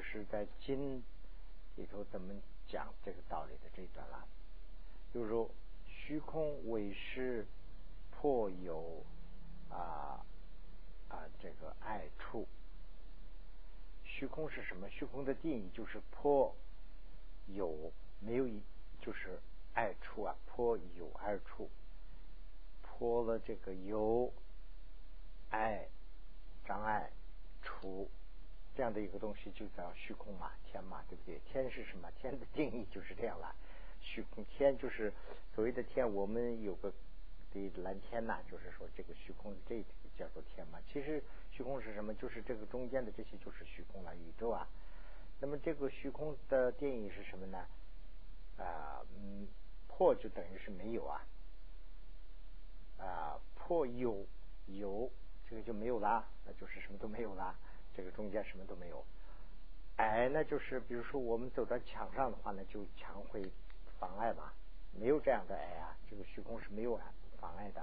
是在经里头怎么讲这个道理的这一段了。就是说虚空为是破有啊啊这个爱处。虚空是什么？虚空的定义就是破有没有一就是爱处啊，破有爱处，破了这个有爱障碍处这样的一个东西，就叫虚空嘛，天嘛，对不对？天是什么？天的定义就是这样了。虚空天就是所谓的天，我们有个。的蓝天呐，就是说这个虚空这个叫做天嘛。其实虚空是什么？就是这个中间的这些就是虚空了，宇宙啊。那么这个虚空的定义是什么呢？啊，嗯，破就等于是没有啊，啊，破有有这个就没有啦，那就是什么都没有啦。这个中间什么都没有。矮呢，就是比如说我们走到墙上的话呢，就墙会妨碍嘛。没有这样的矮啊，这个虚空是没有啊。妨碍的，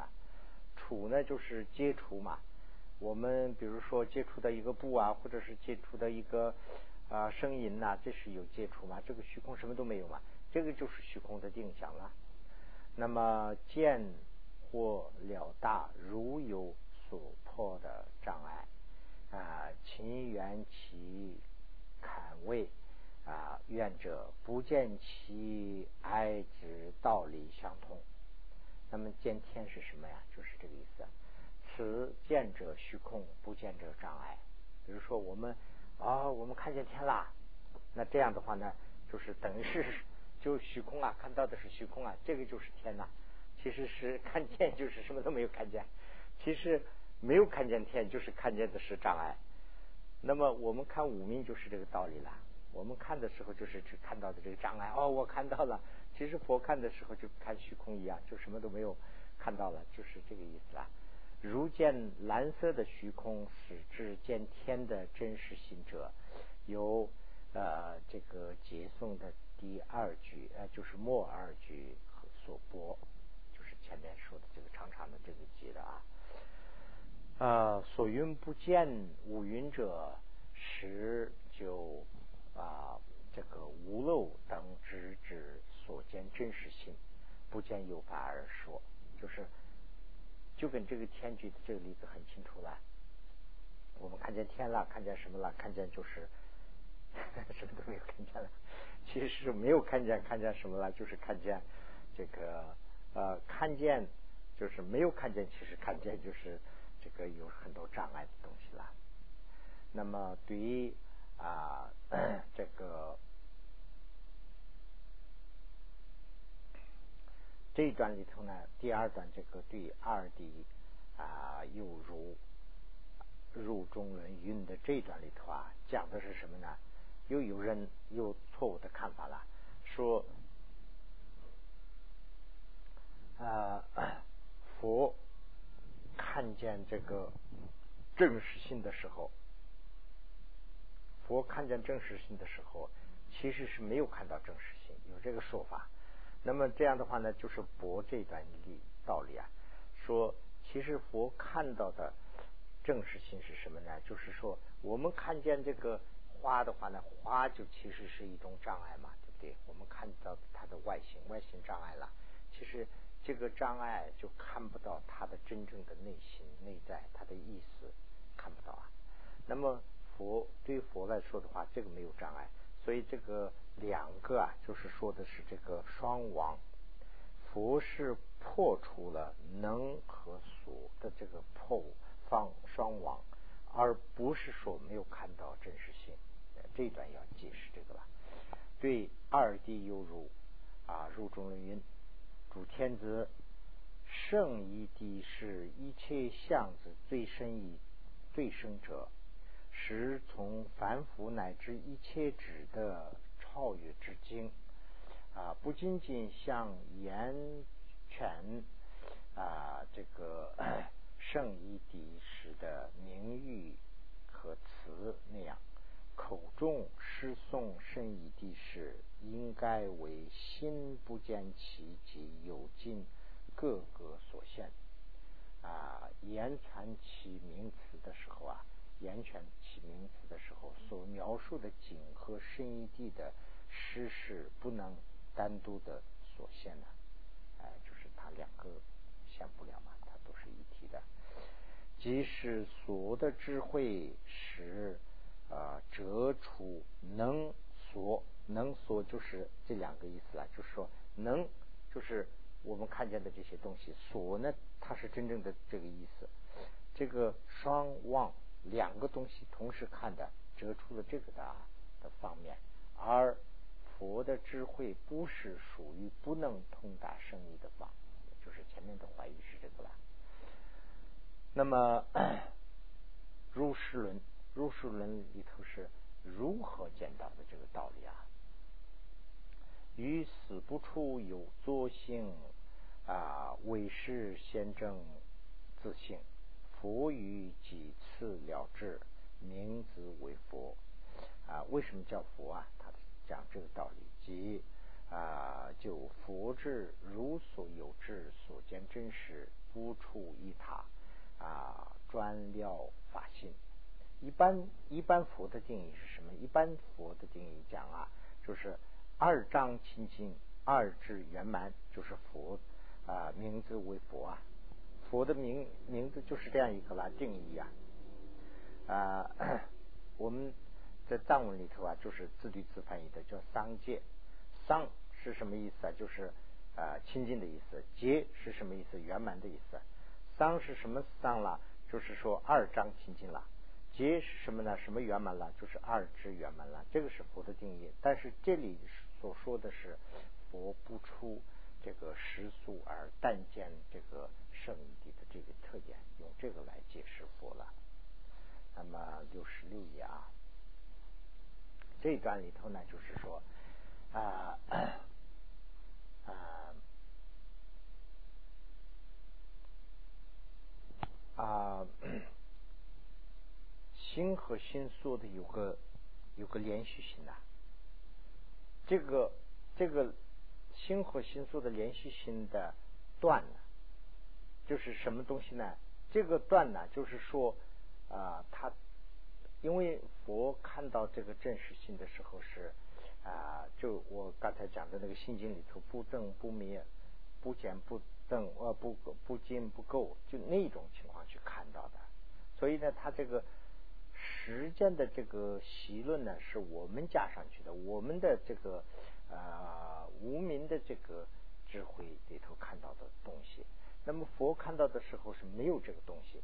触呢就是接触嘛。我们比如说接触的一个布啊，或者是接触的一个啊声音呐，这是有接触嘛？这个虚空什么都没有嘛？这个就是虚空的定向了。那么见或了大，如有所破的障碍啊，情缘其坎位啊，愿者不见其哀之道理相通。那么见天是什么呀？就是这个意思。此见者虚空，不见者障碍。比如说我们啊，我们看见天啦，那这样的话呢，就是等于是就虚空啊，看到的是虚空啊，这个就是天呐。其实是看见就是什么都没有看见，其实没有看见天，就是看见的是障碍。那么我们看五明就是这个道理了。我们看的时候就是只看到的这个障碍哦，我看到了。其实佛看的时候就看虚空一样，就什么都没有看到了，就是这个意思啊。如见蓝色的虚空，使至见天的真实性者，由呃这个结诵的第二句，呃就是末二句所播，就是前面说的这个长长的这个节的啊。呃，所云不见五云者，十就。啊，这个无漏等直指所见真实性，不见有法而说，就是就跟这个天举的这个例子很清楚了。我们看见天了，看见什么了？看见就是什么都没有看见了。其实是没有看见，看见什么了？就是看见这个呃，看见就是没有看见，其实看见就是这个有很多障碍的东西了。那么对于。啊，这个这一段里头呢，第二段这个对二弟啊，又如入中论云的这一段里头啊，讲的是什么呢？又有人有错误的看法了，说啊，佛看见这个真实性的时候。佛看见真实性的时候，其实是没有看到真实性，有这个说法。那么这样的话呢，就是驳这段理道理啊，说其实佛看到的真实性是什么呢？就是说，我们看见这个花的话呢，花就其实是一种障碍嘛，对不对？我们看到它的外形，外形障碍了，其实这个障碍就看不到它的真正的内心、内在，它的意思看不到啊。那么。佛对佛来说的话，这个没有障碍，所以这个两个啊，就是说的是这个双王。佛是破除了能和所的这个破方双王，而不是说没有看到真实性。这一段要解释这个了。对二谛犹如啊，入中论云：主天子圣一谛是一切相子最深义最深者。时从凡夫乃至一切指的超越之经啊，不仅仅像言权啊这个 圣义敌时的名誉和词那样，口中诗颂圣一帝时，应该为心不见其极有尽各个所限啊，言传其名词的时候啊。言传起名词的时候，所描述的景和深一地的实是不能单独的所限的，哎，就是它两个现不了嘛，它都是一体的。即使所的智慧使啊折出能所能所就是这两个意思了，就是说能就是我们看见的这些东西，所呢它是真正的这个意思。这个双望两个东西同时看的，折出了这个的的方面，而佛的智慧不是属于不能通达生意的方，就是前面的怀疑是这个了。那么 入世论，入世论里头是如何见到的这个道理啊？于死不出有作性啊，为是先正自性。佛于几次了之，名字为佛啊？为什么叫佛啊？他讲这个道理，即啊，就佛智如所有智，所见真实，不出一他啊，专了法性。一般一般佛的定义是什么？一般佛的定义讲啊，就是二章清净，二智圆满，就是佛啊，名字为佛啊。佛的名名字就是这样一个来定义啊啊，我们在藏文里头啊，就是自对自翻译的，叫桑界。桑是什么意思啊？就是啊清净的意思。界是什么意思？圆满的意思。桑是什么桑了？就是说二章清净了。结是什么呢？什么圆满了？就是二之圆满了。这个是佛的定义。但是这里所说的是佛不出。这个实俗而但见这个圣地的这个特点，用这个来解释佛了。那么六十六页啊，这一段里头呢，就是说啊啊啊，心和心说的有个有个连续性呐，这个这个。心和心所的连续性的断呢，就是什么东西呢？这个断呢，就是说啊，他因为佛看到这个真实性的时候是啊，就我刚才讲的那个心经里头不增不灭，不减不增，呃不不进不够，就那种情况去看到的。所以呢，他这个时间的这个习论呢，是我们加上去的，我们的这个。啊，无名的这个智慧里头看到的东西，那么佛看到的时候是没有这个东西，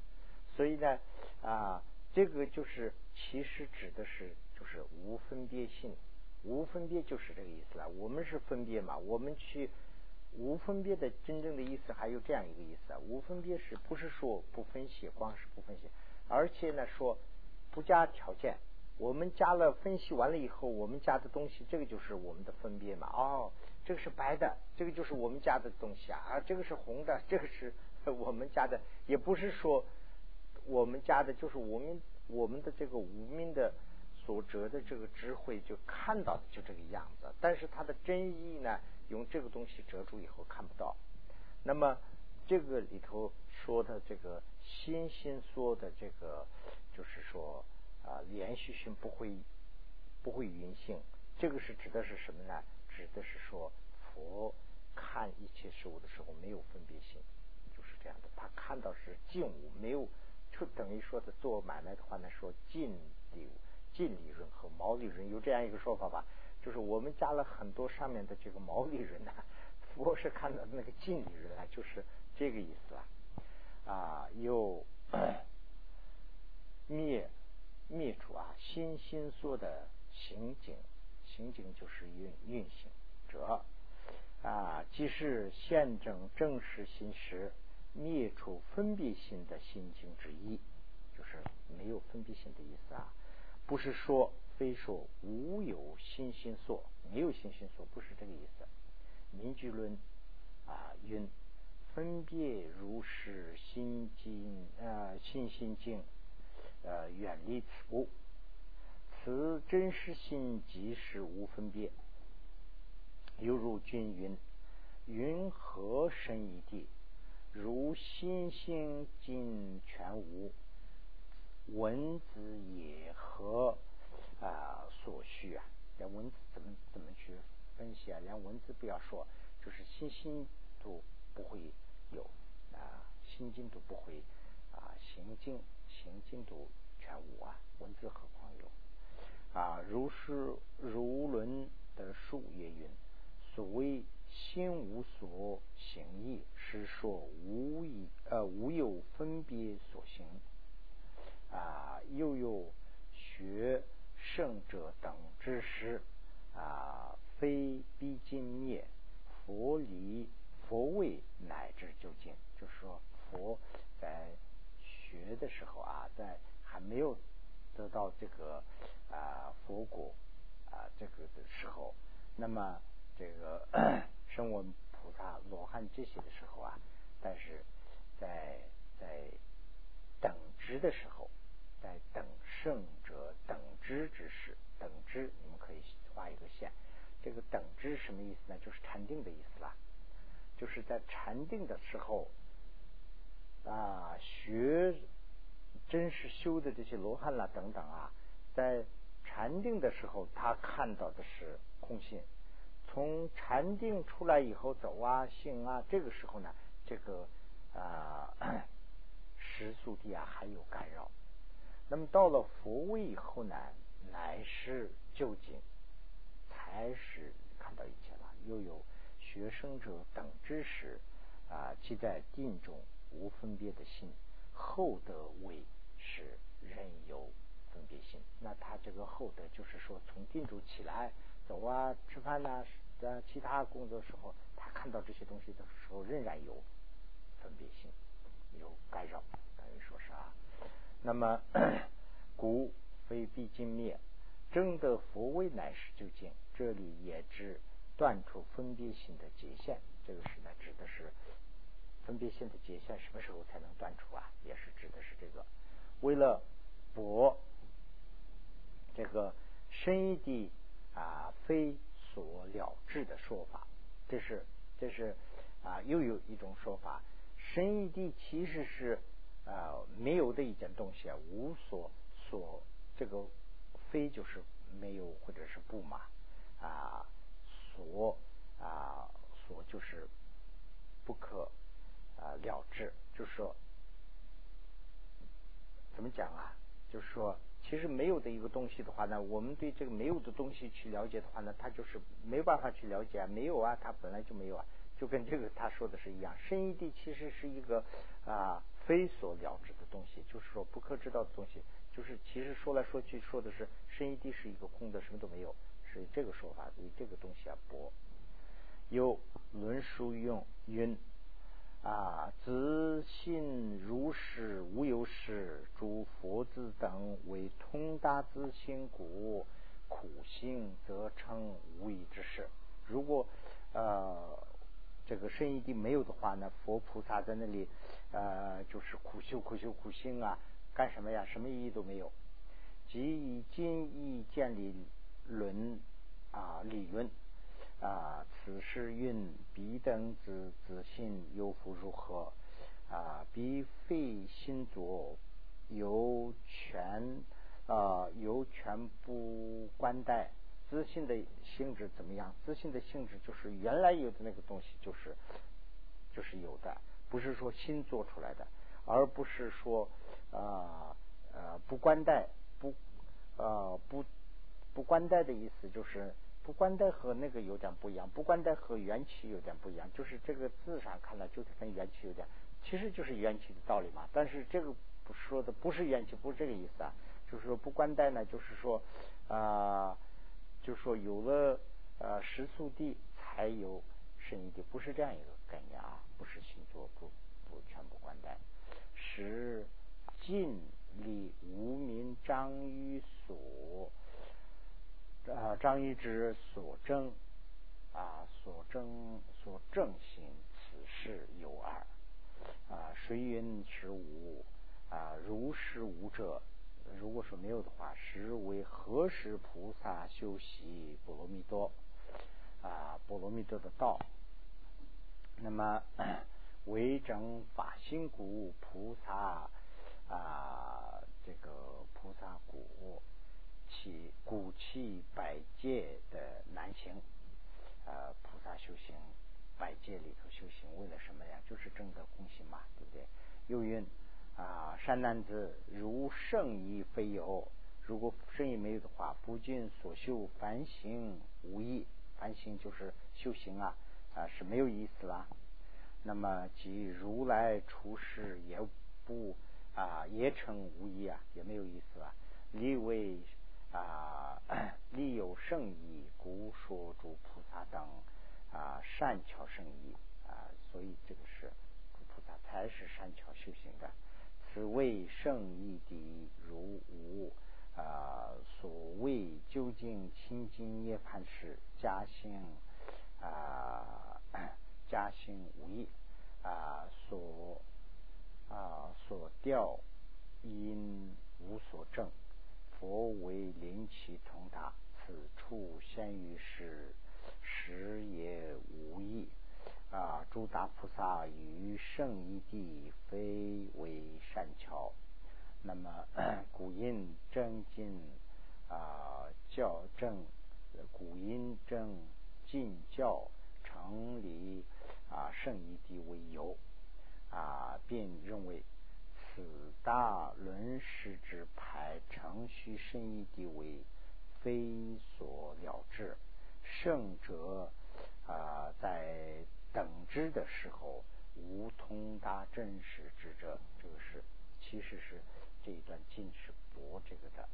所以呢，啊，这个就是其实指的是就是无分别性，无分别就是这个意思了。我们是分别嘛，我们去无分别的真正的意思还有这样一个意思啊，无分别是不是说不分析，光是不分析，而且呢说不加条件。我们加了分析完了以后，我们加的东西，这个就是我们的分别嘛。哦，这个是白的，这个就是我们加的东西啊。这个是红的，这个是我们加的，也不是说我们加的，就是我们我们的这个无名的所折的这个智慧就看到的就这个样子。但是它的真意呢，用这个东西折住以后看不到。那么这个里头说的这个心心说的这个，就是说。啊，连续性不会不会匀性，这个是指的是什么呢？指的是说佛看一切事物的时候没有分别性，就是这样的。他看到是净物，没有就等于说的做买卖的话呢，说净利净利润和毛利润有这样一个说法吧？就是我们加了很多上面的这个毛利润呢，佛是看到那个净利润啊，就是这个意思了啊，有灭。灭除啊，心心所的行境，行境就是运运行者啊，即是现证正实心时，灭除分别心的心境之一，就是没有分别心的意思啊，不是说非说无有心心所，没有心心所，不是这个意思。名句论啊云分别如是心经啊心心经。呃，远离此物，此真实心即是无分别。犹如君云：“云何生一地？如心性尽全无。”文字也和啊所需啊，连文字怎么怎么去分析啊？连文字不要说，就是心心都不会有啊，心经都不会啊，行经行经都全无啊，文字何况有啊？如是如论的数也云，所谓心无所行意，是说无以呃无有分别所行。啊，又有学圣者等之师，啊，非必尽灭，佛理佛位乃至究竟。就是说，佛在学的时候啊，在还没有得到这个啊佛果啊这个的时候，那么这个 声闻菩萨、罗汉这些的时候啊，但是在在等值的时候。在等圣者等知之时，等知你们可以画一个线。这个等知什么意思呢？就是禅定的意思啦。就是在禅定的时候啊，学真实修的这些罗汉啦等等啊，在禅定的时候，他看到的是空性。从禅定出来以后，走啊行啊，这个时候呢，这个啊时速地啊还有干扰。那么到了佛位以后呢，乃是究竟，才是看到一切了。又有学生者等之时啊，即在定中无分别的心，后得位是人有分别心。那他这个后得就是说，从定中起来走啊、吃饭呐、在其他工作时候，他看到这些东西的时候，仍然有分别心，有干扰，等于说是啊。那么，故非必尽灭，正得佛位乃是究竟。这里也指断除分别心的界限。这个是呢，指的是分别心的界限什么时候才能断除啊？也是指的是这个。为了博这个深一的啊非所了知的说法，这是这是啊又有一种说法，深一的其实是。啊，没有的一件东西啊，无所所，这个非就是没有或者是不嘛啊，所啊所就是不可啊了之，就是说怎么讲啊？就是说，其实没有的一个东西的话呢，我们对这个没有的东西去了解的话呢，它就是没办法去了解，没有啊，它本来就没有啊，就跟这个他说的是一样，深一地其实是一个啊。非所了知的东西，就是说不可知道的东西，就是其实说来说去说的是深一地是一个空的，什么都没有，是这个说法，以这个东西啊博。有论书用云啊，自信如是无有是，诸佛子等为通达自性故，苦行则成无义之事。如果呃。这个深意地没有的话呢，佛菩萨在那里，呃，就是苦修苦修苦行啊，干什么呀？什么意义都没有。即以今义建立论啊理论啊，此事运彼等子自信又复如何啊？彼非心作，由权啊，由权不关待。自信的性质怎么样？自信的性质就是原来有的那个东西，就是就是有的，不是说新做出来的，而不是说啊呃不关待不呃不不关待的意思，就是不关待和那个有点不一样，不关待和缘起有点不一样，就是这个字上看来就是跟缘起有点，其实就是缘起的道理嘛。但是这个说的不是缘起，不是这个意思啊，就是说不关待呢，就是说啊。就是说有了呃食宿地才有生意地，不是这样一个概念啊，不是星座不不全部关待，是尽力无名张于所啊张一之所争啊所争所正行，此事有二啊谁云是无啊如是无者。如果说没有的话，实为何时菩萨修习波罗蜜多啊？波罗蜜多的道，那么为正法心故，菩萨啊这个菩萨故起古气百界的难行，呃，菩萨修行百界里头修行，为了什么呀？就是正得空心嘛，对不对？又云啊，善男子，如圣意非有，如果圣意没有的话，不尽所修凡行无益，凡行就是修行啊啊是没有意思啦。那么即如来出世也不啊也成无益啊，也没有意思啊。立为啊 立有圣意，故说诸菩萨等啊善巧圣意啊，所以这个是菩萨才是善巧修行的。此谓圣意的如无啊所谓究竟清净涅盘时，加行啊。加心无益啊，所啊所调因无所证，佛为灵气通达，此处先于是，时也无益啊。诸大菩萨于圣义地，非为善巧，那么古因正进啊教正，古因正进教成理。啊，圣义地为由啊，便认为此大轮师之排程序圣义地为非所了之。圣者啊，在等之的时候无通达真实之者，这个是其实是这一段经是驳这个的，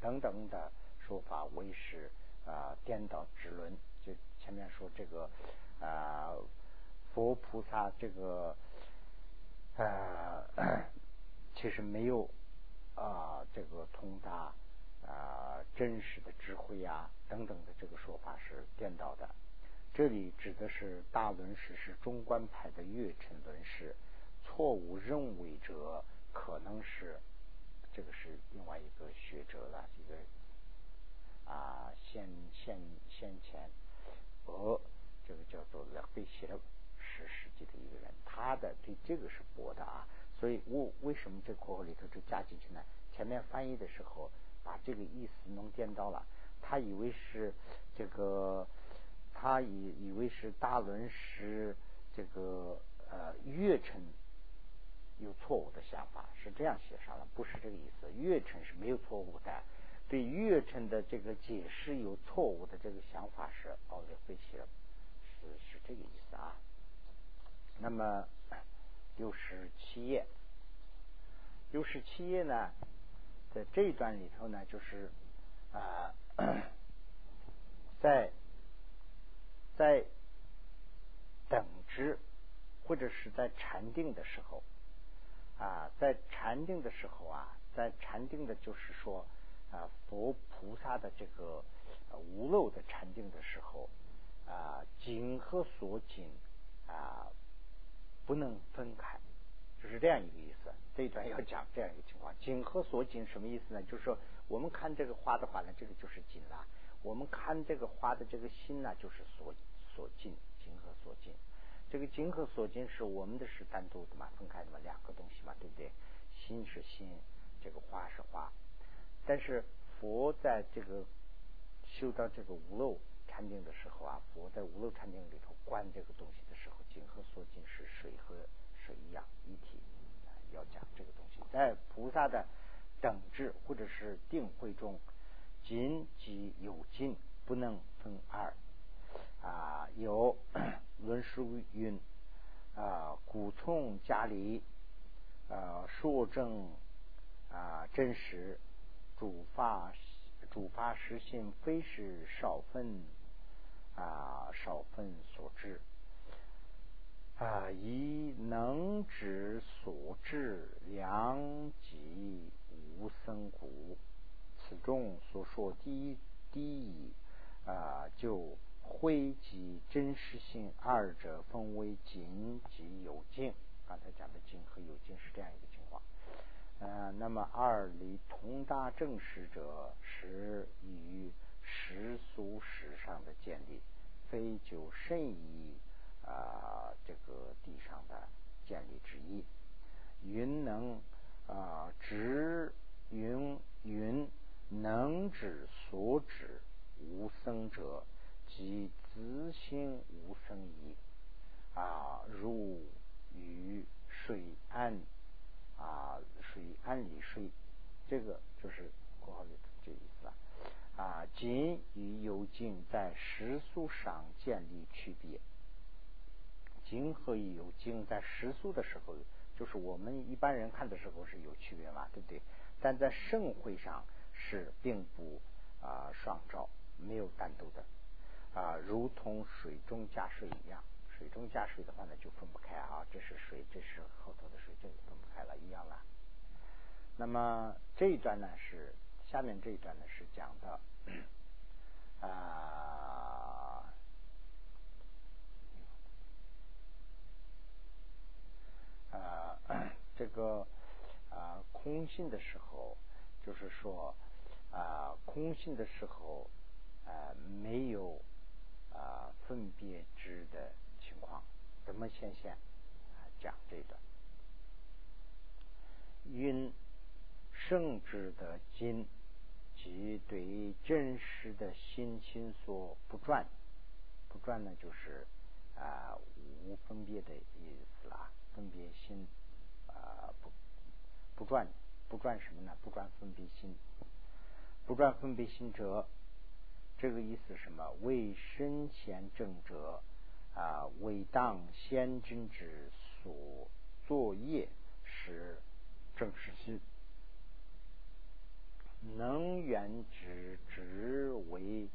等等的说法为是啊颠倒之论。就前面说这个啊。佛菩萨这个呃，其实没有啊，这个通达啊真实的智慧啊等等的这个说法是颠倒的。这里指的是大轮师是中观派的月称论师，错误认为者可能是这个是另外一个学者了，一个啊先先先前呃这个叫做了贝西勒。是实际的一个人，他的对这个是驳的啊，所以我为什么这括号里头就加进去呢？前面翻译的时候把这个意思弄颠倒了，他以为是这个，他以以为是大论师这个呃月称有错误的想法，是这样写上了，不是这个意思。月称是没有错误的，对月称的这个解释有错误的这个想法是奥利费写，是是这个意思啊。那么六十七页，六十七页呢，在这一段里头呢，就是啊，在在等值或者是在禅定的时候啊，在禅定的时候啊，在禅定的就是说啊，佛菩萨的这个无漏的禅定的时候啊，景和所景啊。不能分开，就是这样一个意思。这一段要讲这样一个情况，景和所景什么意思呢？就是说，我们看这个花的话呢，这个就是景了；我们看这个花的这个心呢，就是所所景，景和所紧。这个景和所紧是我们的是单独的嘛，分开的嘛，两个东西嘛，对不对？心是心，这个花是花。但是佛在这个修到这个无漏禅定的时候啊，佛在无漏禅定里头观这个东西的时候。景和所景是水和水一样一体，要讲这个东西，在菩萨的等智或者是定慧中，仅即有境，不能分二啊。有 论书云啊，古从家里啊，说正啊真实，主法主法实性，非是少分啊少分所致。啊！以能指所至良极无生故，此中所说第一第一啊，就灰及真实性二者分为境及有境。刚才讲的境和有境是这样一个情况。嗯，那么二离同大正实者，是与世俗史上的建立，非就甚矣。啊，这个地上的建立之一，云能啊直云云能指所指无生者，即自心无生矣。啊，如于水岸啊，水岸里水，这个就是括号里这意思啊。啊，仅与有境在时速上建立区别。经和有经在时速的时候，就是我们一般人看的时候是有区别嘛，对不对？但在盛会上是并不啊双照，没有单独的啊，如同水中加水一样。水中加水的话呢，就分不开啊，这是水，这是后头的水，这个分不开了，一样了。那么这一段呢是下面这一段呢是讲的 啊。啊，这个啊，空性的时候，就是说啊，空性的时候啊，没有啊分别知的情况，怎么显现？讲这个，因圣智的经，即对真实的心心所不转，不转呢，就是啊无分别的意思啦。分别心啊不不转不转什么呢？不转分别心，不转分别心者，这个意思什么？为身前正者啊，为当先真之所作业时正是心，能源之之为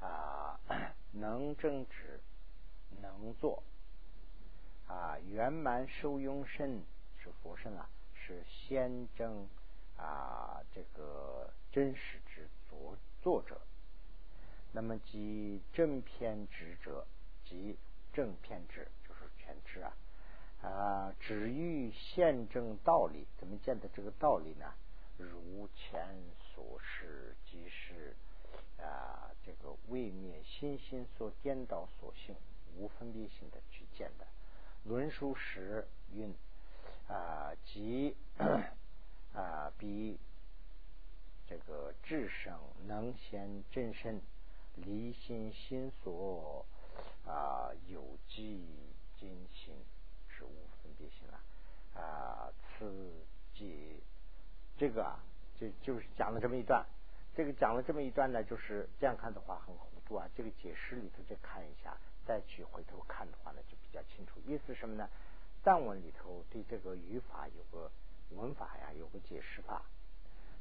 啊 能正之能做。啊，圆满受用身是佛身啊，是先正啊，这个真实之作作者。那么即正偏执者，即正偏执，就是全知啊啊，只欲现正道理，怎么见的这个道理呢？如前所示，即是啊，这个未灭心心所颠倒所性，无分别性的去见的。论述时云啊，即啊，比这个智胜能显真身，离心心所啊，有机精心是无分别心了啊。此即这个啊，就就是讲了这么一段。这个讲了这么一段呢，就是这样看的话很糊涂啊。这个解释里头再看一下。再去回头看的话呢，就比较清楚。意思什么呢？藏文里头对这个语法有个文法呀，有个解释法。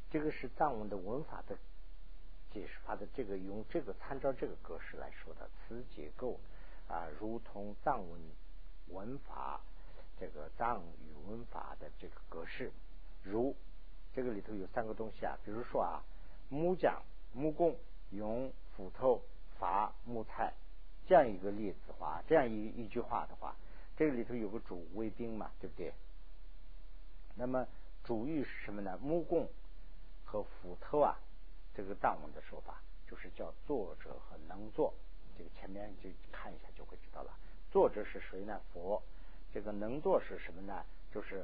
这个是藏文的文法的解释法的这个用这个参照这个格式来说的词结构啊，如同藏文文法这个藏语文法的这个格式。如这个里头有三个东西啊，比如说啊，木匠、木工用斧头伐木材。这样一个例子的话，这样一一句话的话，这个里头有个主谓宾嘛，对不对？那么主语是什么呢？木工和斧头啊，这个藏文的说法就是叫作者和能作。这个前面就看一下就会知道了。作者是谁呢？佛。这个能作是什么呢？就是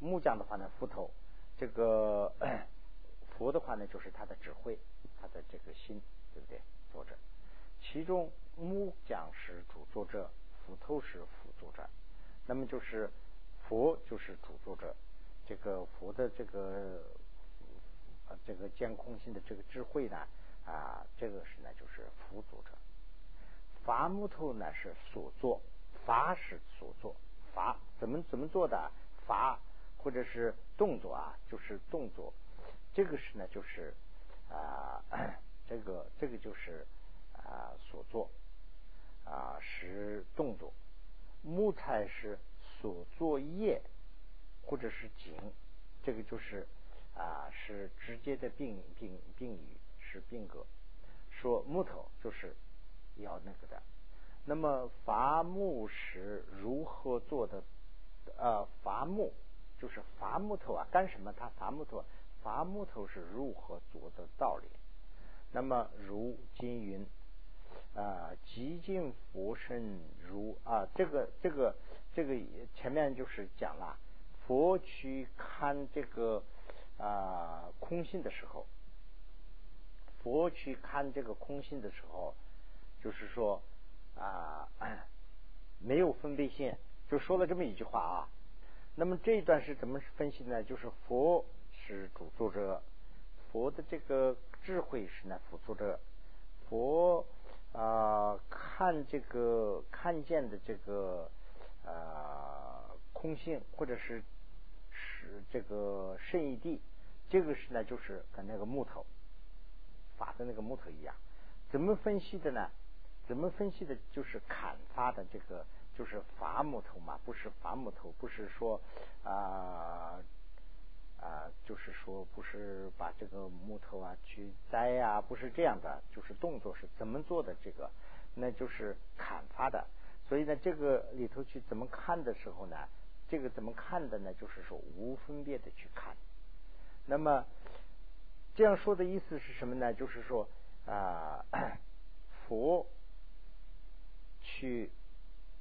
木匠的话呢，斧头。这个 佛的话呢，就是他的指挥，他的这个心，对不对？作者。其中木匠是主作者，斧头是辅作者。那么就是佛就是主作者，这个佛的这个这个监控性的这个智慧呢啊，这个是呢就是辅作者。伐木头呢是所作，伐是所作，伐怎么怎么做的？伐或者是动作啊，就是动作。这个是呢就是啊，这个这个就是。啊，所作啊是动作，木材是所作业或者是景，这个就是啊是直接的并并并语是并格，说木头就是要那个的。那么伐木时如何做的？呃，伐木就是伐木头啊，干什么？他伐木头，伐木头是如何做的道理？那么如金云。啊，极尽佛身如啊，这个这个这个前面就是讲了，佛去看这个啊空性的时候，佛去看这个空性的时候，就是说啊没有分别心，就说了这么一句话啊。那么这一段是怎么分析呢？就是佛是主作者，佛的这个智慧是呢辅助者，佛啊看这个看见的这个啊空性，或者是是这个圣义地，这个是呢就是跟那个木头法的那个木头一样，怎么分析的呢？怎么分析的？就是砍伐的这个。就是伐木头嘛，不是伐木头，不是说啊啊，就是说不是把这个木头啊去栽呀，不是这样的，就是动作是怎么做的这个，那就是砍伐的。所以呢，这个里头去怎么看的时候呢，这个怎么看的呢？就是说无分别的去看。那么这样说的意思是什么呢？就是说啊，佛去。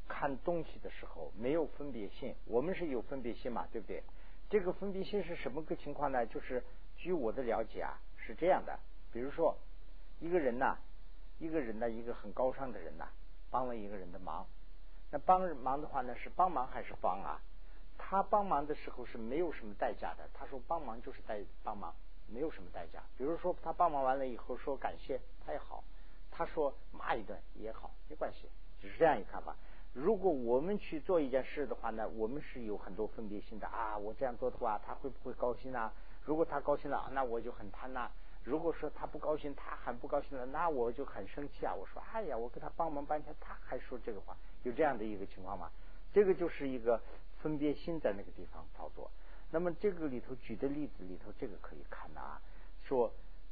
看东西的时候没有分别性，我们是有分别性嘛，对不对？这个分别心是什么个情况呢？就是据我的了解啊，是这样的。比如说一个人呐，一个人呢，一个很高尚的人呐，帮了一个人的忙，那帮忙的话呢，是帮忙还是帮啊？他帮忙的时候是没有什么代价的。他说帮忙就是代帮忙，没有什么代价。比如说他帮忙完了以后说感谢，他也好；他说骂一顿也好，没关系，只是这样一看法。如果我们去做一件事的话呢，我们是有很多分别心的啊。我这样做的话，他会不会高兴啊？如果他高兴了，那我就很贪呐。如果说他不高兴，他很不高兴了，那我就很生气啊。我说，哎呀，我给他帮忙半天，他还说这个话，有这样的一个情况吗？这个就是一个分别心在那个地方操作。那么这个里头举的例子里头，这个可以看的啊，说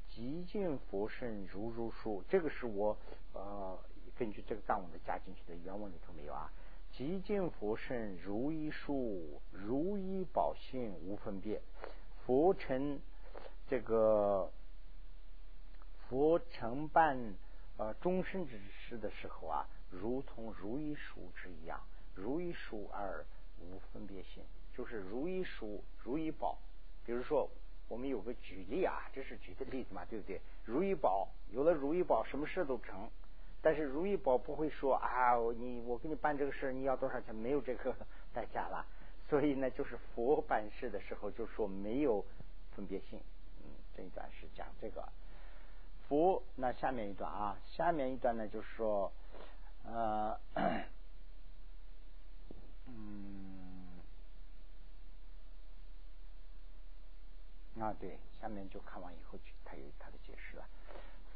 极尽佛身如如数，这个是我呃。根据这个藏文的加进去的原文里头没有啊？极尽佛身如一树，如一宝性无分别。佛成这个佛承办呃终身之事的时候啊，如同如一树之一样，如一树而无分别心，就是如一树如一宝。比如说我们有个举例啊，这是举的例子嘛，对不对？如意宝有了如意宝，什么事都成。但是如意宝不会说啊，你我给你办这个事你要多少钱？没有这个 代价了。所以呢，就是佛办事的时候，就说没有分别心。嗯，这一段是讲这个佛。那下面一段啊，下面一段呢，就是说，呃，嗯，啊，对，下面就看完以后，他有他的解释了。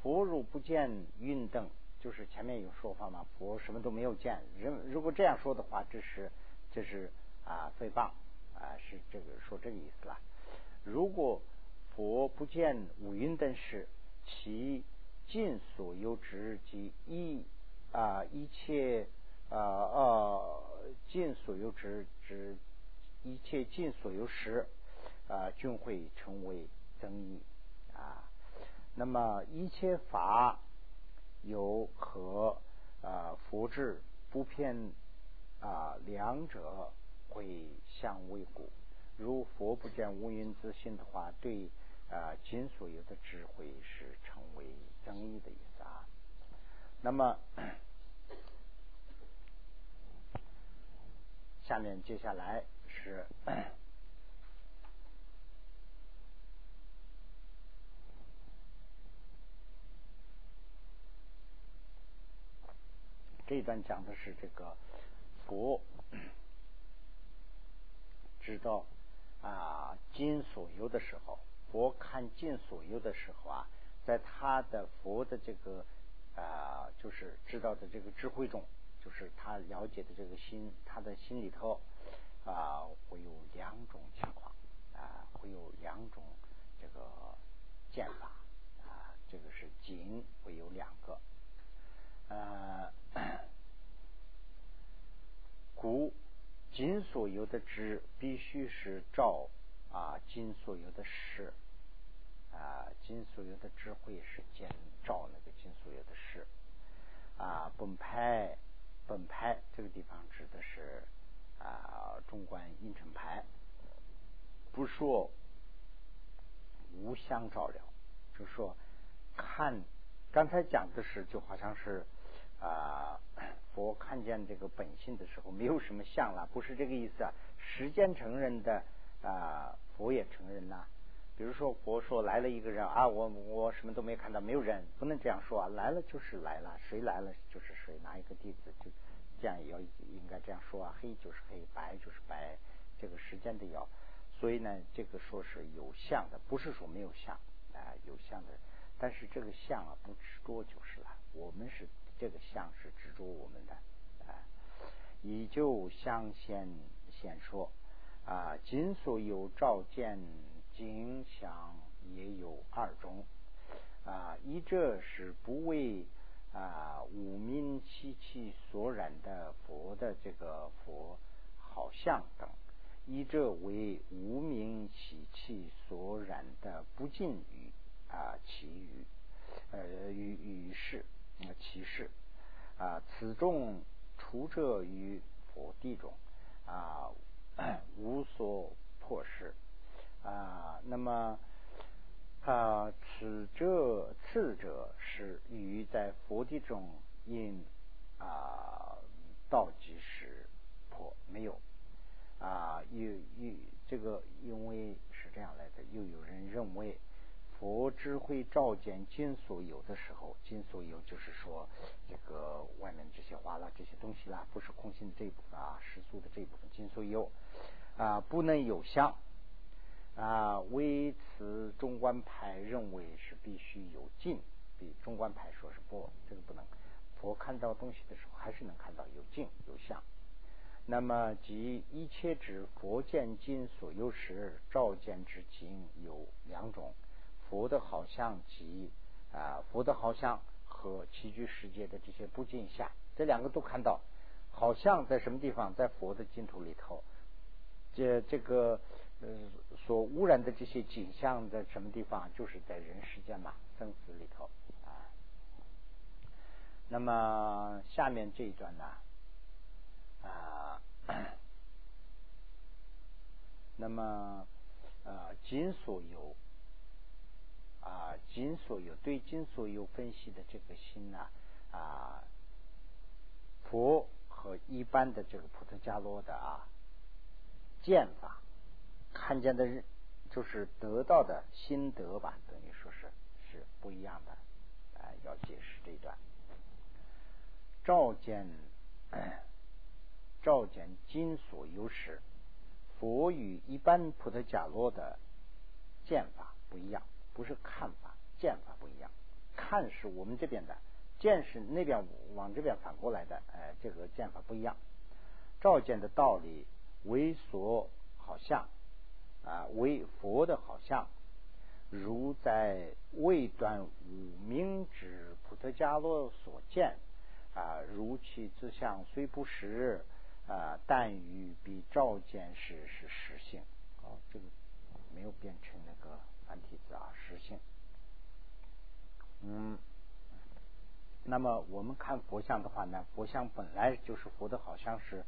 佛如不见运动。就是前面有说法嘛，佛什么都没有见。人如果这样说的话，这是这是啊诽谤啊，是这个说这个意思了。如果佛不见五蕴等事，其尽所有之及一啊一切啊啊尽所有之之一切尽所有时啊均会成为争议啊。那么一切法。有和啊佛智不偏啊两者会相为故。如佛不见无因自性的话，对啊今所有的智慧是成为争议的意思啊。那么下面接下来是。这一段讲的是这个佛知道啊尽所有的时候，佛看尽所有的时候啊，在他的佛的这个啊就是知道的这个智慧中，就是他了解的这个心，他的心里头啊会有两种情况啊，会有两种这个见法啊，这个是尽会有两个。呃，故今所有的知必须是照啊，今所有的事啊，今所有的智慧是见照那个今所有的事啊。本派本派这个地方指的是啊，中观应成派，不说无相照料，就说看刚才讲的是就好像是啊佛看见这个本性的时候没有什么相了，不是这个意思啊。时间承认的啊，佛也承认呐。比如说佛说来了一个人啊，我我什么都没看到，没有人，不能这样说啊。来了就是来了，谁来了就是谁，哪一个弟子就这样也要应该这样说啊。黑就是黑，白就是白，这个时间的要。所以呢，这个说是有相的，不是说没有相啊，有相的。但是这个相啊，不执着就是了。我们是这个相是执着我们的啊。以就相先先说啊，今所有照见。景象也有二种啊，一者是不为啊无名习气所染的佛的这个佛好像等；一者为无名习气所染的不尽于啊其余呃于于是其事啊，此众除者于佛地中啊，无所破事。啊，那么啊，此者次者是于在佛地中因啊道即时破没有啊，又又这个因为是这样来的，又有人认为佛智慧照见金所有的时候，金所有就是说这个外面这些花啦这些东西啦，不是空性的这一部分啊，世俗的这一部分，金所有啊不能有相。啊，为此中观派认为是必须有境，比中观派说是不，这个不能。佛看到东西的时候，还是能看到有境有相。那么即一切指佛见金所有时，照见之境有两种：佛的好像及啊佛的好像和起居世界的这些不尽相，这两个都看到。好像在什么地方？在佛的净土里头。这这个。呃，所污染的这些景象在什么地方？就是在人世间嘛，生死里头啊。那么下面这一段呢，啊，那么啊，仅所有啊，今所有对今所有分析的这个心呢啊，佛和一般的这个普特伽罗的啊见法。看见的就是得到的心得吧，等于说是是不一样的。啊，要解释这一段。照见，照见今所有时，佛与一般普特伽罗的见法不一样，不是看法，见法不一样。看是我们这边的，见是那边往这边反过来的，哎，这个见法不一样。照见的道理为所好像。啊，为佛的好像，如在未断无明指，普特伽罗所见啊，如其自相虽不实啊，但与彼照见时是实性。哦，这个没有变成那个体啊，实性。嗯，那么我们看佛像的话呢，佛像本来就是佛的好像是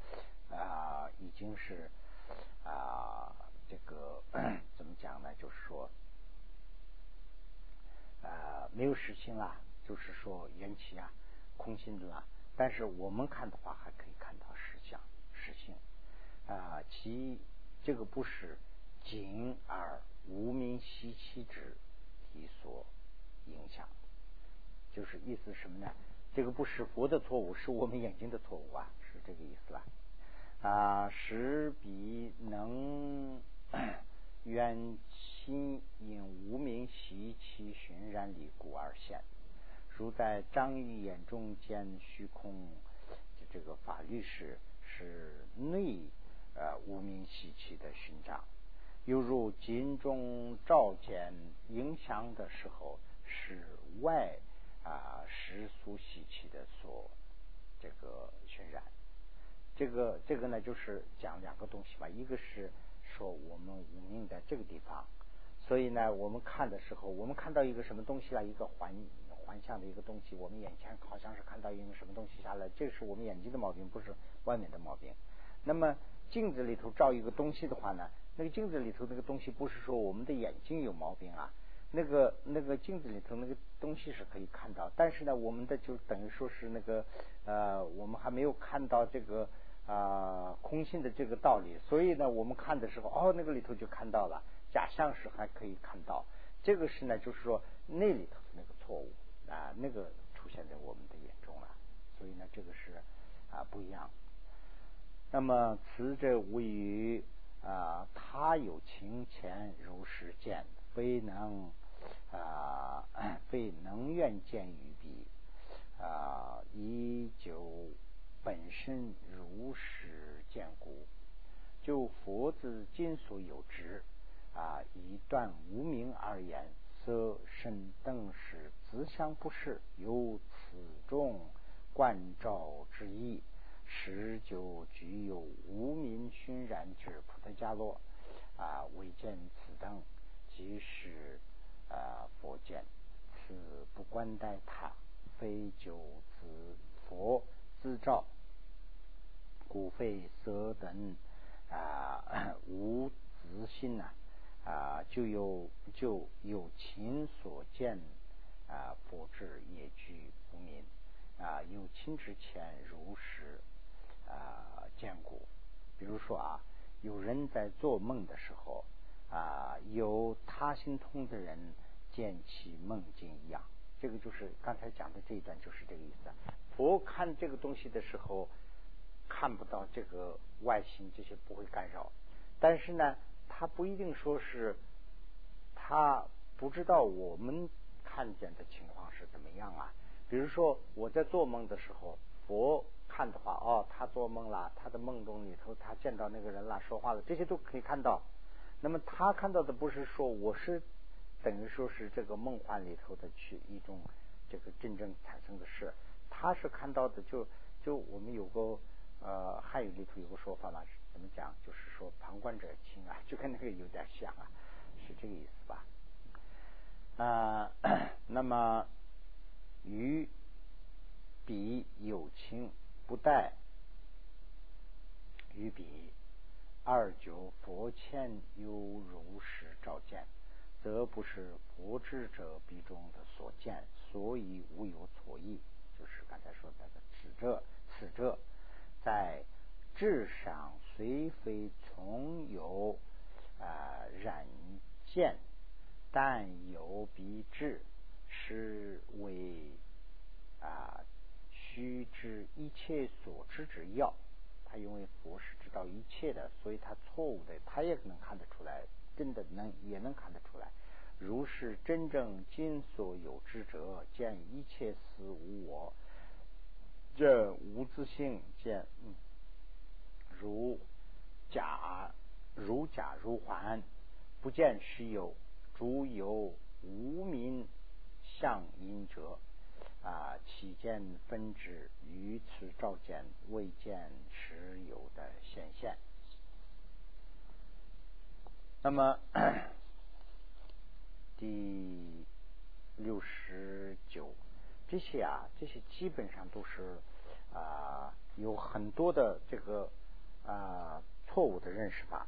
啊，已经是啊。这个 怎么讲呢？就是说，呃，没有实性啦，就是说缘起啊，空性的啦。但是我们看的话，还可以看到实相、实性啊。其这个不是仅而无名习气之体所影响，就是意思什么呢？这个不是佛的错误，是我们眼睛的错误啊，是这个意思啦。啊，使彼能。远心因无名习气熏染离故而现，如在张玉眼中见虚空，这个法律是是内呃无名习气的熏长，犹如金中照见影响的时候，是外啊世俗习气的所这个熏染。这个这个呢，就是讲两个东西吧，一个是。说我们无名在这个地方，所以呢，我们看的时候，我们看到一个什么东西啊，一个环环向的一个东西，我们眼前好像是看到一个什么东西下来，这是我们眼睛的毛病，不是外面的毛病。那么镜子里头照一个东西的话呢，那个镜子里头那个东西不是说我们的眼睛有毛病啊，那个那个镜子里头那个东西是可以看到，但是呢，我们的就等于说是那个呃，我们还没有看到这个啊空性的这个道理，所以呢，我们看的时候哦，那个里头就看到了，假象是还可以看到，这个是呢，就是说那里头的那个错误啊，那个出现在我们的眼中了，所以呢，这个是啊不一样。那么此者无语。啊，他有情前如是见，非能啊，非能愿见于彼啊，依旧本身如实见故。就佛子今所有之啊，以断无名而言，色身等是自相不是，有此中观照之意。十九具有无名熏染之菩提伽罗啊，未见此等，即是啊佛见，此不观待他，非九子佛自照，故非色等啊无自心呐啊，就有就有情所见啊，佛智也具无名啊，有情之前如实。啊，见过，比如说啊，有人在做梦的时候啊，有他心通的人见其梦境一样，这个就是刚才讲的这一段，就是这个意思。佛看这个东西的时候，看不到这个外形，这些不会干扰，但是呢，他不一定说是他不知道我们看见的情况是怎么样啊。比如说我在做梦的时候，佛。看的话，哦，他做梦了，他的梦中里头，他见到那个人了，说话了，这些都可以看到。那么他看到的不是说我是等于说是这个梦幻里头的去一种这个真正产生的事，他是看到的就就我们有个呃汉语里头有个说法嘛，怎么讲？就是说旁观者清啊，就跟那个有点像啊，是这个意思吧？啊，那么于彼有情。不待于彼，二九佛前有如实照见，则不是佛智者彼中的所见，所以无有错意。就是刚才说的此者，此者在智上虽非从有啊染见，但有彼智是为啊。须知一切所知之要，他因为佛是知道一切的，所以他错误的他也能看得出来，真的能也能看得出来。如是真正今所有之者，见一切事无我，这无自性见，如假如假如幻，不见实有，诸有无名相因者。啊，起见分支于此照见，未见实有的显现。那么第六十九，这些啊，这些基本上都是啊，有很多的这个啊错误的认识法。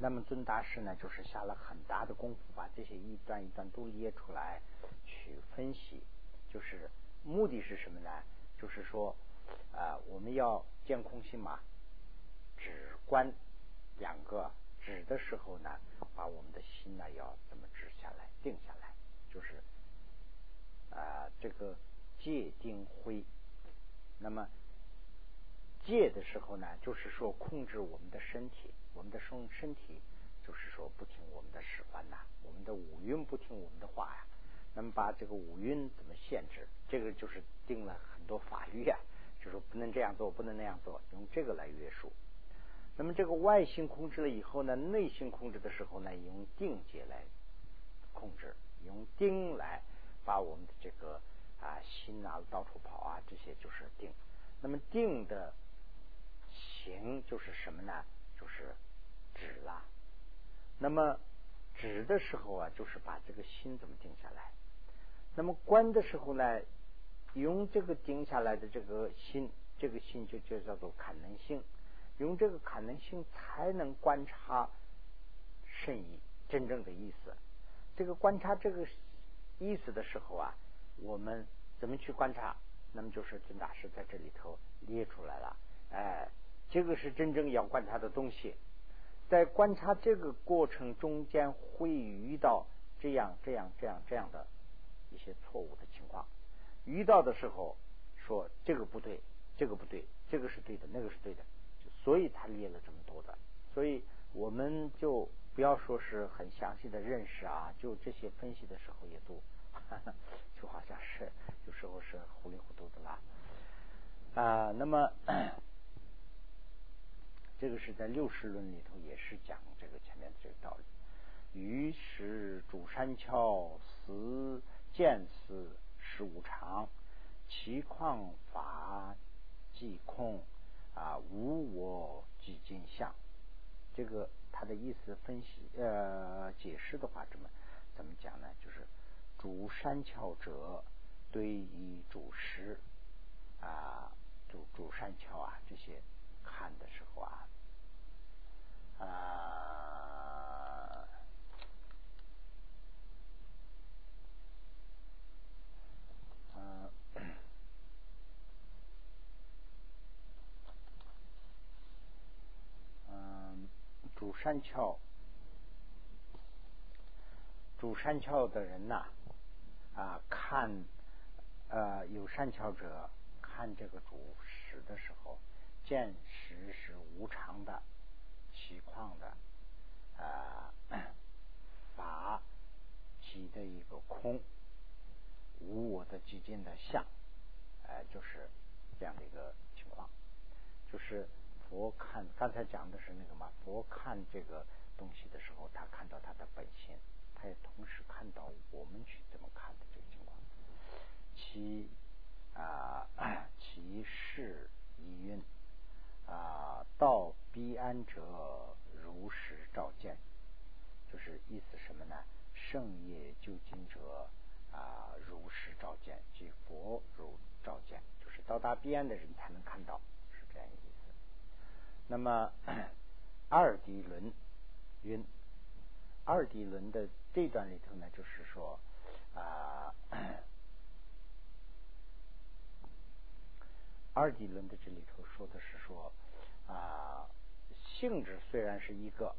那么尊大师呢，就是下了很大的功夫，把这些一段一段都列出来去分析。就是目的是什么呢？就是说啊，我们要见空性嘛，止观两个止的时候呢，把我们的心呢要怎么止下来、定下来？就是啊，这个戒定慧。那么戒的时候呢，就是说控制我们的身体。我们的身身体就是说不听我们的使唤呐，我们的五蕴不听我们的话呀。那么把这个五蕴怎么限制？这个就是定了很多法律啊，就说不能这样做，不能那样做，用这个来约束。那么这个外心控制了以后呢，内心控制的时候呢，用定界来控制，用定来把我们的这个啊心啊到处跑啊，这些就是定。那么定的行就是什么呢？就是止了，那么止的时候啊，就是把这个心怎么定下来。那么观的时候呢，用这个定下来的这个心，这个心就就叫做可能性。用这个可能性才能观察甚意真正的意思。这个观察这个意思的时候啊，我们怎么去观察？那么就是尊大师在这里头列出来了。哎，这个是真正要观察的东西。在观察这个过程中间，会遇到这样、这样、这样、这样的一些错误的情况。遇到的时候，说这个不对，这个不对，这个是对的，那个是对的。所以他列了这么多的。所以我们就不要说是很详细的认识啊，就这些分析的时候也都 就好像是有时候是糊里糊涂的啦。啊，那么。这个是在六十论里头也是讲这个前面的这个道理。于是主山桥死见思是无常，其况法即空啊，无我即今相。这个他的意思分析呃解释的话，怎么怎么讲呢？就是主山桥者对于主师啊，主主山桥啊这些看的时候啊。啊，嗯，嗯，主山翘，主山翘的人呐，啊，看，呃，有山桥者看这个主石的时候，见石是无常的。虚况的啊 法即的一个空，无我的寂静的相，哎，就是这样的一个情况。就是佛看刚才讲的是那个嘛，佛看这个东西的时候，他看到他的本性，他也同时看到我们去怎么看的这个情况。其啊其事一运。啊，到彼岸者如实照见，就是意思什么呢？圣业究竟者啊，如实照见，即佛如照见，就是到达彼岸的人才能看到，那么 二谛轮云，二谛轮的这段里头呢，就是说啊。二谛论的这里头说的是说啊，性质虽然是一个，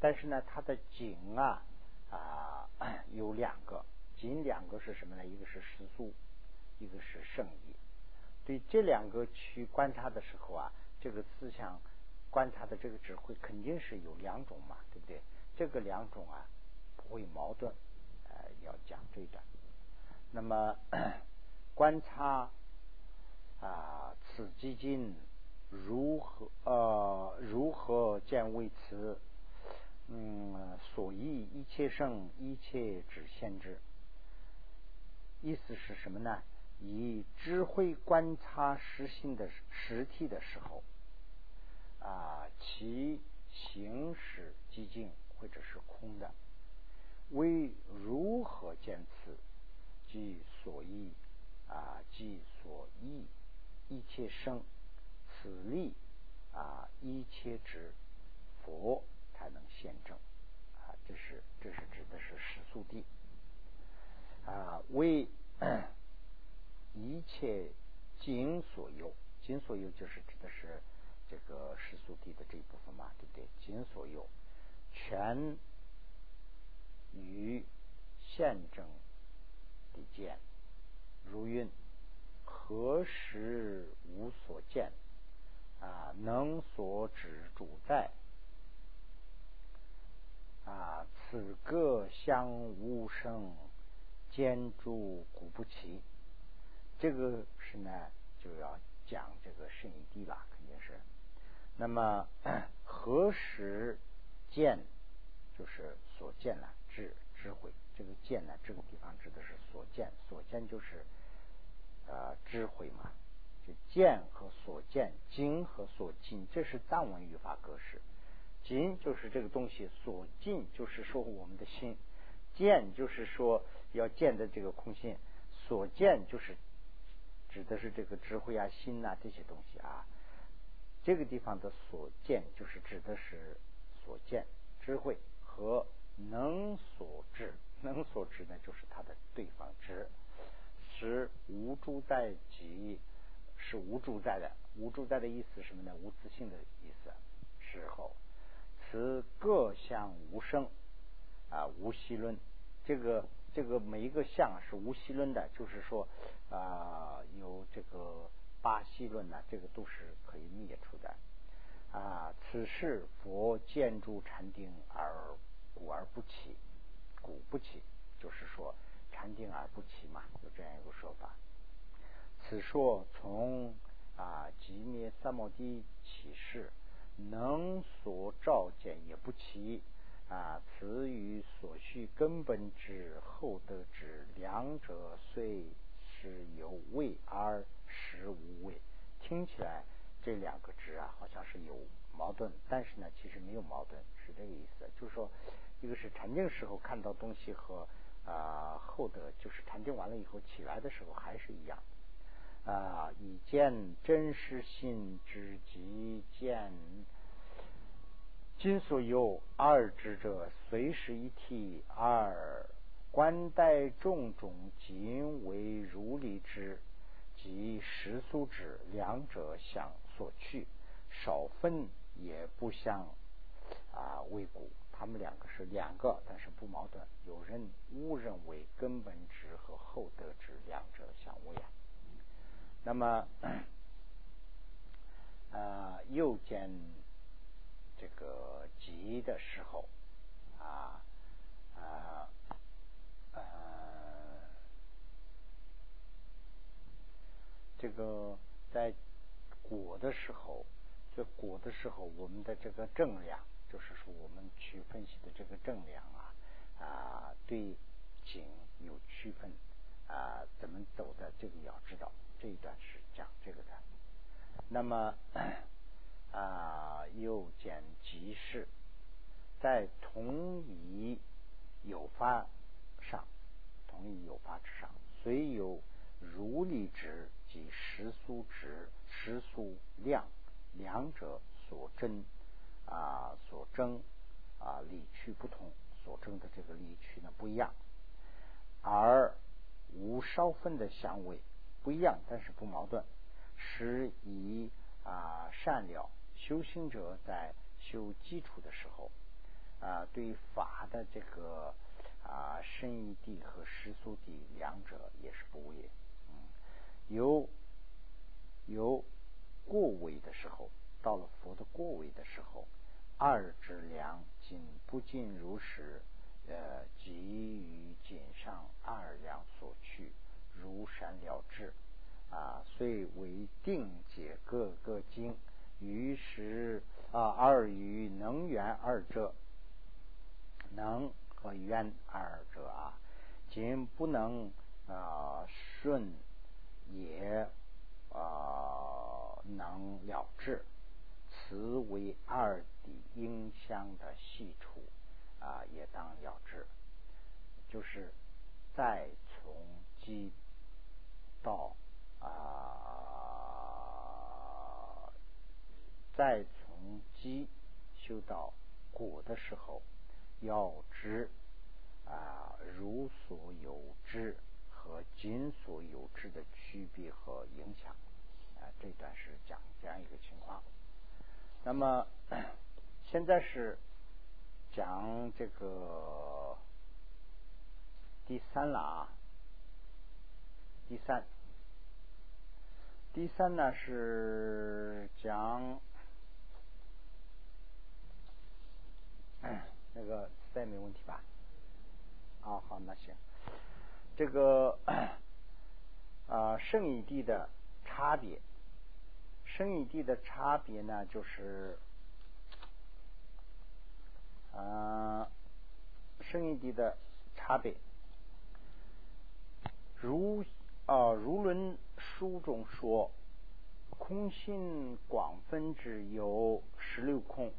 但是呢，它的景啊啊 有两个，景两个是什么呢？一个是实素，一个是圣意。对这两个去观察的时候啊，这个思想观察的这个智慧肯定是有两种嘛，对不对？这个两种啊不会矛盾，呃，要讲这一段。那么 观察。啊，此基金如何呃如何见为此？嗯，所以一切生一切只限制。意思是什么呢？以智慧观察实性的实体的时候，啊，其形式寂静或者是空的，为如何见此？即所依啊，即所依。一切生，此力啊，一切指佛才能现证啊，这是这是指的是实速地啊，为 一切经所有，经所有就是指的是这个实速地的这一部分嘛，对不对？经所有全于现证的见，如云。何时无所见啊？能所指主在啊？此各相无声，兼诸古不齐。这个是呢，就要讲这个圣义地了，肯定是。那么 何时见？就是所见呢，智智慧。这个见呢，这个地方指的是所见，所见就是。呃，智慧嘛，就见和所见，经和所尽，这是藏文语法格式。经就是这个东西，所进就是说我们的心，见就是说要见的这个空性，所见就是指的是这个智慧啊、心呐这些东西啊。这个地方的所见，就是指的是所见智慧和能所知，能所知呢，就是它的对方知，是无主宰即是无主宰的，无主宰的意思什么呢？无自性的意思。时候，此各相无生啊，无息论。这个这个每一个相是无息论的，就是说啊，有这个八息论呢，这个都是可以灭除的啊。此事佛见诸禅定而故而不起，故不起，就是说禅定而不起嘛，有这样一个说法。此说从啊即灭三摩地起事。能所照见也不起啊，此与所需根本之后得之两者虽是有味而实无味。听起来这两个知啊，好像是有矛盾，但是呢，其实没有矛盾，是这个意思。就是说，一个是禅定时候看到东西和啊后得，就是禅定完了以后起来的时候还是一样。啊，以见真实心之极见，今所有二之者，随时一体；二观待种种，仅为如理之，及实俗之，两者相所去，少分也不相啊为故。他们两个是两个，但是不矛盾。有人误认为根本之和后得之两者相违啊。那么，呃，又见这个急的时候，啊，啊，呃，这个在果的时候，这果的时候，我们的这个正量，就是说我们去分析的这个正量啊，啊，对景有区分，啊，怎么走的，这个要知道。这一段是讲这个的，那么啊，又见即事，在同一有发上，同一有发之上，虽有如理之及实俗值、实俗量两者所争啊，所争啊，理趣不同，所争的这个理趣呢不一样，而无烧分的相位。不一样，但是不矛盾。是以啊善了修行者在修基础的时候啊，对法的这个啊深义地和世俗地两者也是不为。嗯，有有过位的时候，到了佛的过位的时候，二之量仅不尽如实，呃，给予仅上二两所去。如山了之啊，遂为定解各个经。于是啊，二与能源二者，能和缘二者啊，仅不能啊顺也啊能了之。此为二底应相的细处啊，也当了之。就是再从基。到啊，再从基修到果的时候，要知啊如所有知和今所有知的区别和影响啊，这段是讲这样一个情况。那么现在是讲这个第三了啊。第三，第三呢是讲，那个再没问题吧？啊，好，那行，这个啊，圣与地的差别，圣与地的差别呢，就是啊，圣与地的差别，如。啊，如论书中说，空性广分之有十六空，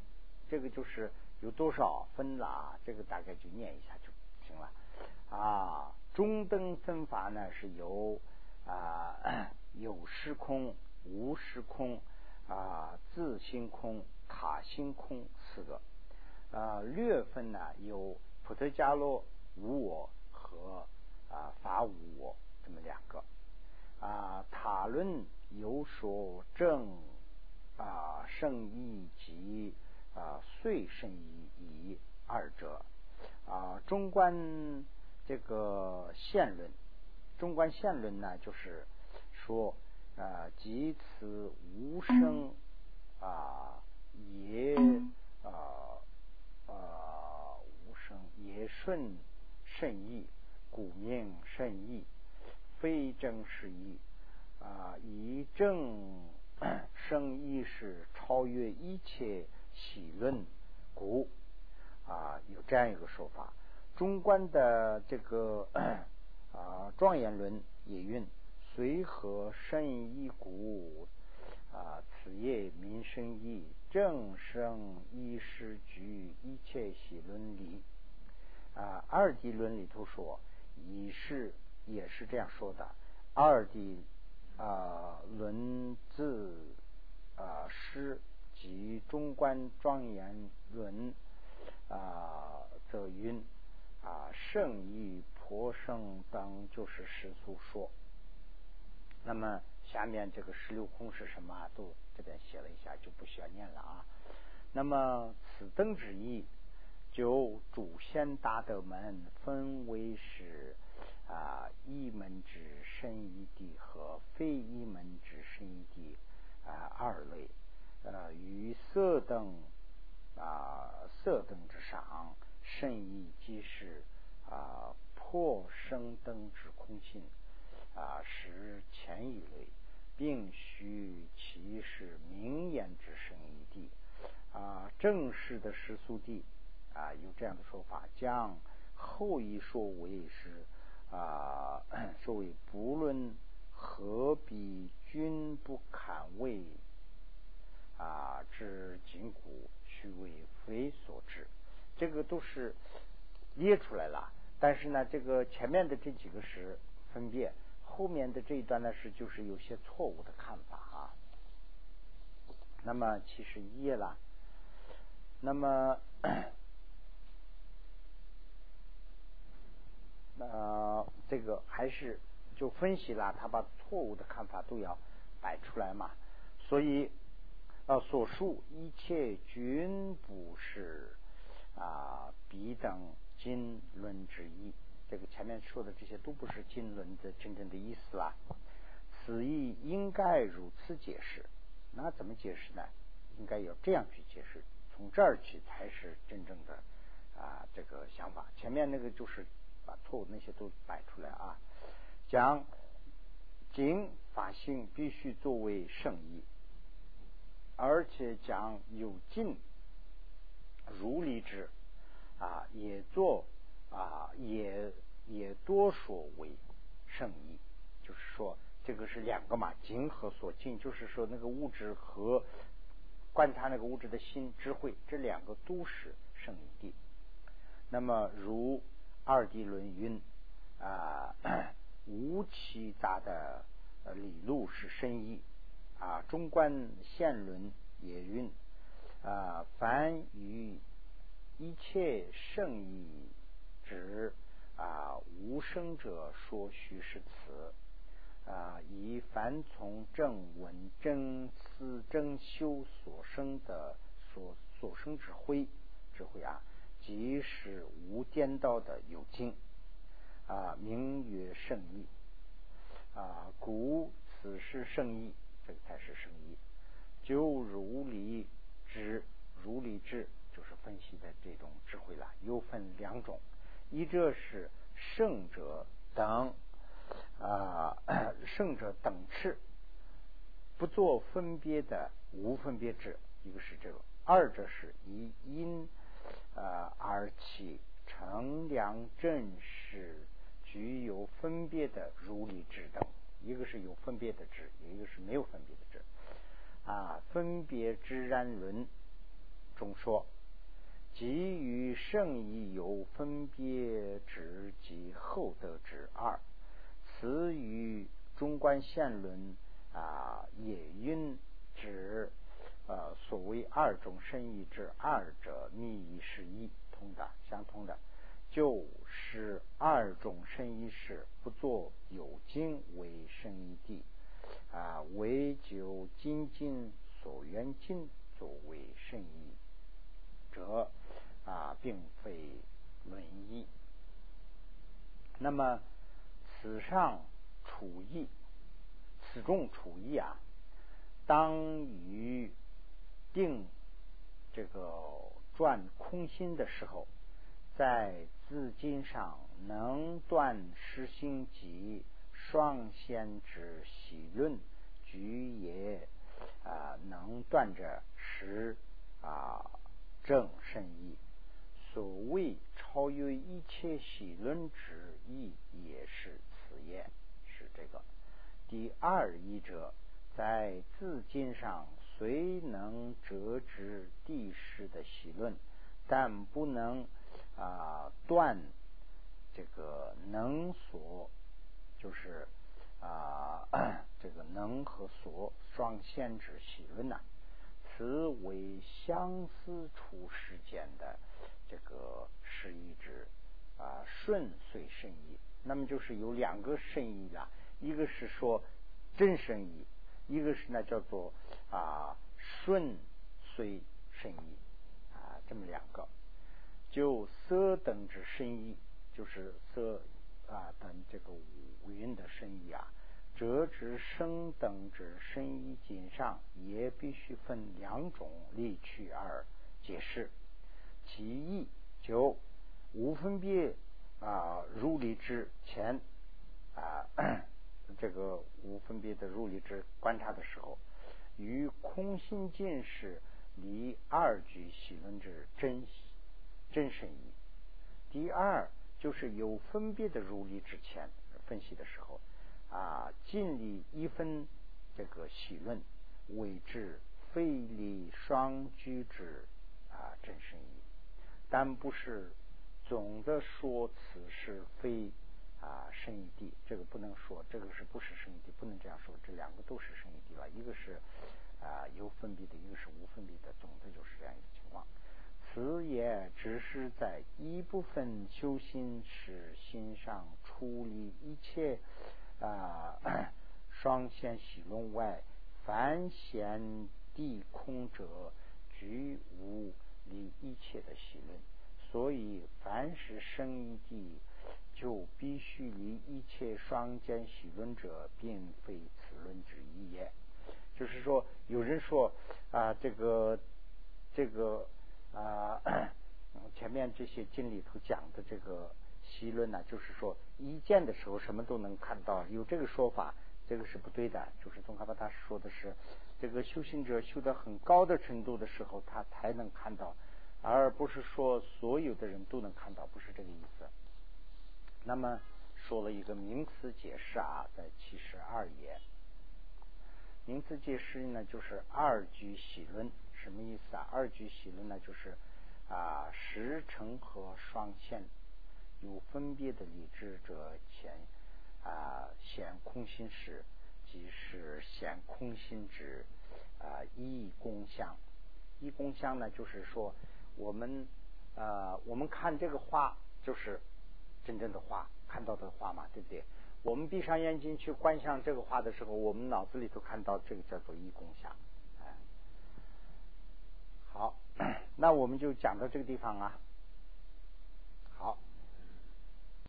这个就是有多少分啦？这个大概就念一下就。中等分法呢是由啊 有时空、无时空啊自心空、他心空四个。啊，略分呢有普特伽罗无我和啊法无我这么两个。啊，塔论有所正啊圣义及啊遂圣义以二者。啊，中观这个线论，中观现论呢，就是说，啊，即此无声啊，也啊啊无声也顺甚意，故名甚意，非正是意啊，以正 生意是超越一切喜论故。啊，有这样一个说法。中观的这个 啊庄严论也运：随和甚一谷啊，此业民生义，正生一时具一切喜伦理啊。二谛论里头说，以是也是这样说的。二谛啊论字啊诗及中观庄严论。啊，则云啊，圣意婆生等就是世俗说。那么下面这个十六空是什么？都这边写了一下，就不需要念了啊。那么此等之意，就主先达德门分为是啊一门之深一地和非一门之深一地啊二类，呃与色等。啊，色灯，甚意即是啊破生灯之空性啊，是前一类，并须其是明言之生一地啊，正式的世俗地啊，有这样的说法，将后一说为是啊，说为不论何必君不堪为啊之筋骨。虚为非所知，这个都是列出来了。但是呢，这个前面的这几个是分别，后面的这一段呢是就是有些错误的看法啊。那么其实页了，那么呃，这个还是就分析了，他把错误的看法都要摆出来嘛，所以。啊，所述一切均不是啊，彼等经论之意。这个前面说的这些都不是经论的真正的意思啦。此意应该如此解释。那怎么解释呢？应该要这样去解释，从这儿去才是真正的啊这个想法。前面那个就是把错误那些都摆出来啊，讲经法性必须作为圣意。而且讲有尽如理之啊，也作啊，也也多说为圣意，就是说这个是两个嘛，尽和所尽，就是说那个物质和观察那个物质的心智慧，这两个都是圣意地。那么如二谛论云啊，无其杂的理路是深意。啊，中观现论也云啊，凡于一切圣意指啊无生者说虚实词啊，以凡从正闻真思真修所生的所所生之慧智慧啊，即是无颠倒的有经啊，名曰圣意啊，故此是圣意。这个才是圣意，就如离智，如理智就是分析的这种智慧了。又分两种，一者是圣者等啊，圣者等次，不做分别的无分别智，一个是这个；二者是以因啊而起成良正实，具有分别的如理智等。一个是有分别的智，一个是没有分别的智。啊，分别之然论中说，即与圣意有分别之及后得之二。此与中观现论啊也云指呃所谓二种生意之二者密意是一通的相通的，就是二种生意是不作有经为生意地啊，为就精进所缘经作为生意者啊，并非论义。那么此上处义，此中处义啊，当于定这个转空心的时候，在自经上能断实心及双先之喜论，举也啊，能断者实啊正甚义。所谓超越一切喜论之意，也是此也，是这个。第二一者，在字经上虽能折之地势的喜论，但不能啊断这个能所，就是啊这个能和所双限制喜论呐。此为相思处世间的。这个是一指啊顺遂圣意，那么就是有两个圣意啊，一个是说真圣意，一个是呢叫做啊顺遂圣意啊这么两个，就色等之圣意，就是色啊等这个五蕴的圣意啊，折之生等之圣意锦上也必须分两种例去而解释。其一就无分别啊，入离之前啊，这个无分别的入离之观察的时候，与空心见识离二句喜论之真真神意。第二就是有分别的入离之前分析的时候啊，尽力一分这个喜论为之非力双居之啊真神意。但不是总的说此是非啊生意地，这个不能说，这个是不是生意地，不能这样说，这两个都是生意地了，一个是啊有分别的，一个是无分别的，总的就是这样一个情况。此也只是在一部分修心时心上处理一切啊双线喜论外，凡贤地空者，居无。离一切的喜论，所以凡是生一地，就必须离一切双肩喜论者，并非此论之一也。就是说，有人说啊，这个这个啊，前面这些经里头讲的这个喜论呢，就是说一见的时候什么都能看到，有这个说法，这个是不对的。就是宗喀巴大师说的是。这个修行者修到很高的程度的时候，他才能看到，而不是说所有的人都能看到，不是这个意思。那么说了一个名词解释啊，在七十二页，名词解释呢就是二句喜论，什么意思啊？二句喜论呢就是啊实成和双线有分别的理智者前啊显空心时。即是显空心之啊一功相，一功相呢，就是说我们呃我们看这个画就是真正的画，看到的画嘛，对不对？我们闭上眼睛去观想这个画的时候，我们脑子里头看到这个叫做一功相。好，那我们就讲到这个地方啊。